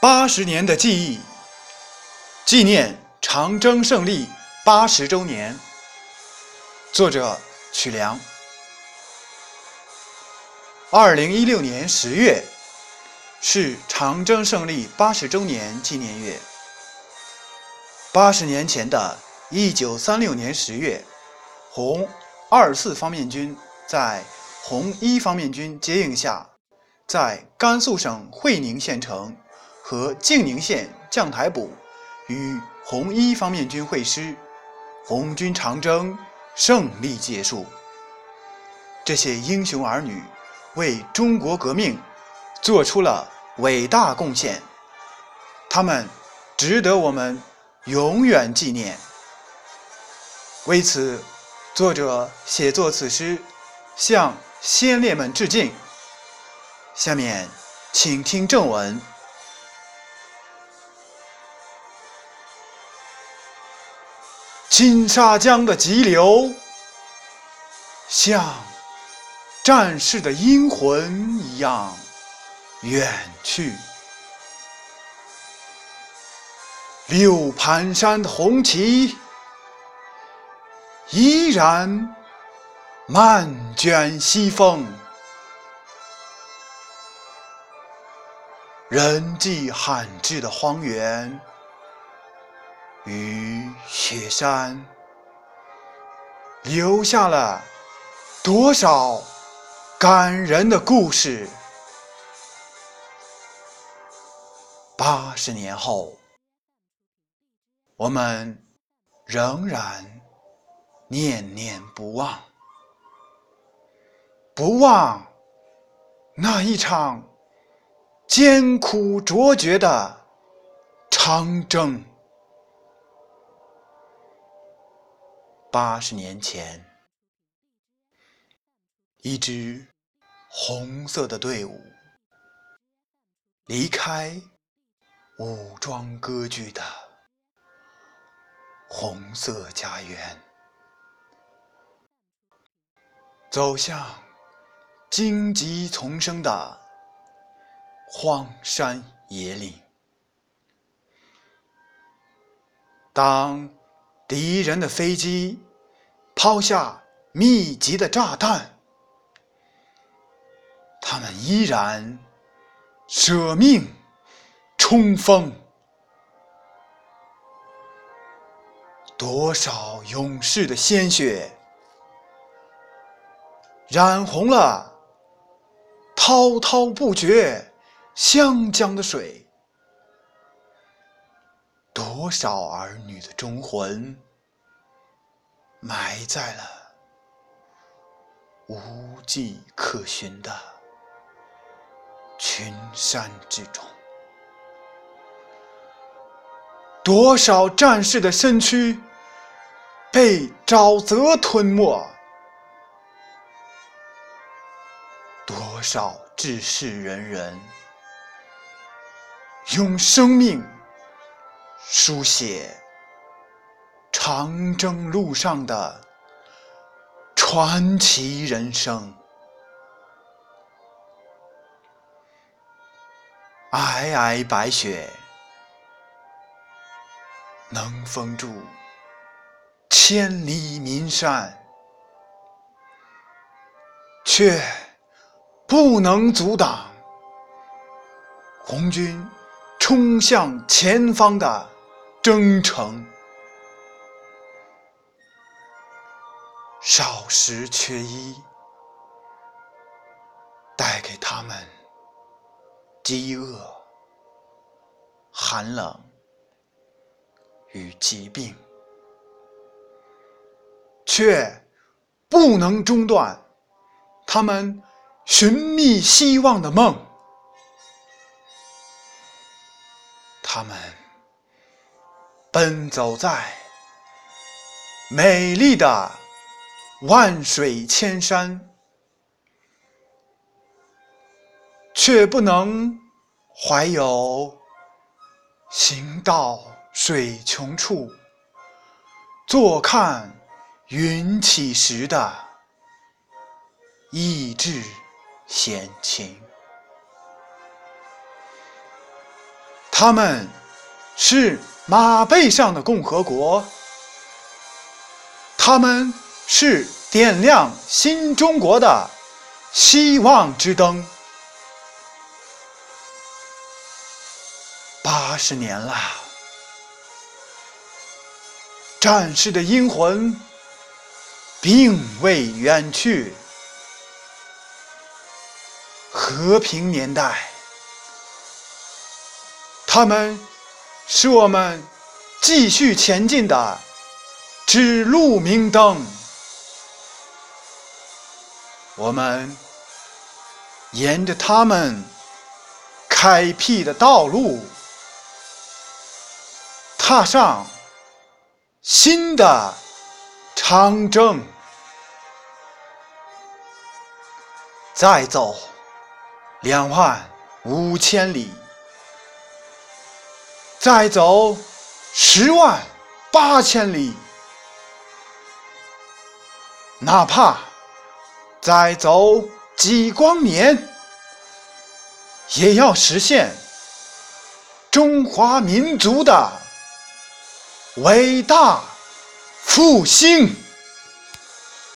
八十年的记忆，纪念长征胜利八十周年。作者曲梁。二零一六年十月是长征胜利八十周年纪念月。八十年前的一九三六年十月，红二四方面军在红一方面军接应下，在甘肃省会宁县城。和静宁县将台堡与红一方面军会师，红军长征胜利结束。这些英雄儿女为中国革命做出了伟大贡献，他们值得我们永远纪念。为此，作者写作此诗，向先烈们致敬。下面，请听正文。金沙江的急流，像战士的英魂一样远去；六盘山的红旗，依然漫卷西风；人迹罕至的荒原。与雪山留下了多少感人的故事？八十年后，我们仍然念念不忘，不忘那一场艰苦卓绝的长征。八十年前，一支红色的队伍离开武装割据的红色家园，走向荆棘丛生的荒山野岭。当敌人的飞机抛下密集的炸弹，他们依然舍命冲锋。多少勇士的鲜血染红了滔滔不绝湘江的水。多少儿女的忠魂埋在了无迹可寻的群山之中？多少战士的身躯被沼泽吞没？多少志士仁人用生命？书写长征路上的传奇人生，皑皑白雪能封住千里岷山，却不能阻挡红军冲向前方的。征程，少时缺衣，带给他们饥饿、寒冷与疾病，却不能中断他们寻觅希望的梦。他们。奔走在美丽的万水千山，却不能怀有行到水穷处，坐看云起时的意志闲情。他们是马背上的共和国，他们是点亮新中国的希望之灯。八十年了，战士的英魂并未远去，和平年代。他们是我们继续前进的指路明灯。我们沿着他们开辟的道路，踏上新的长征。再走两万五千里。再走十万八千里，哪怕再走几光年，也要实现中华民族的伟大复兴。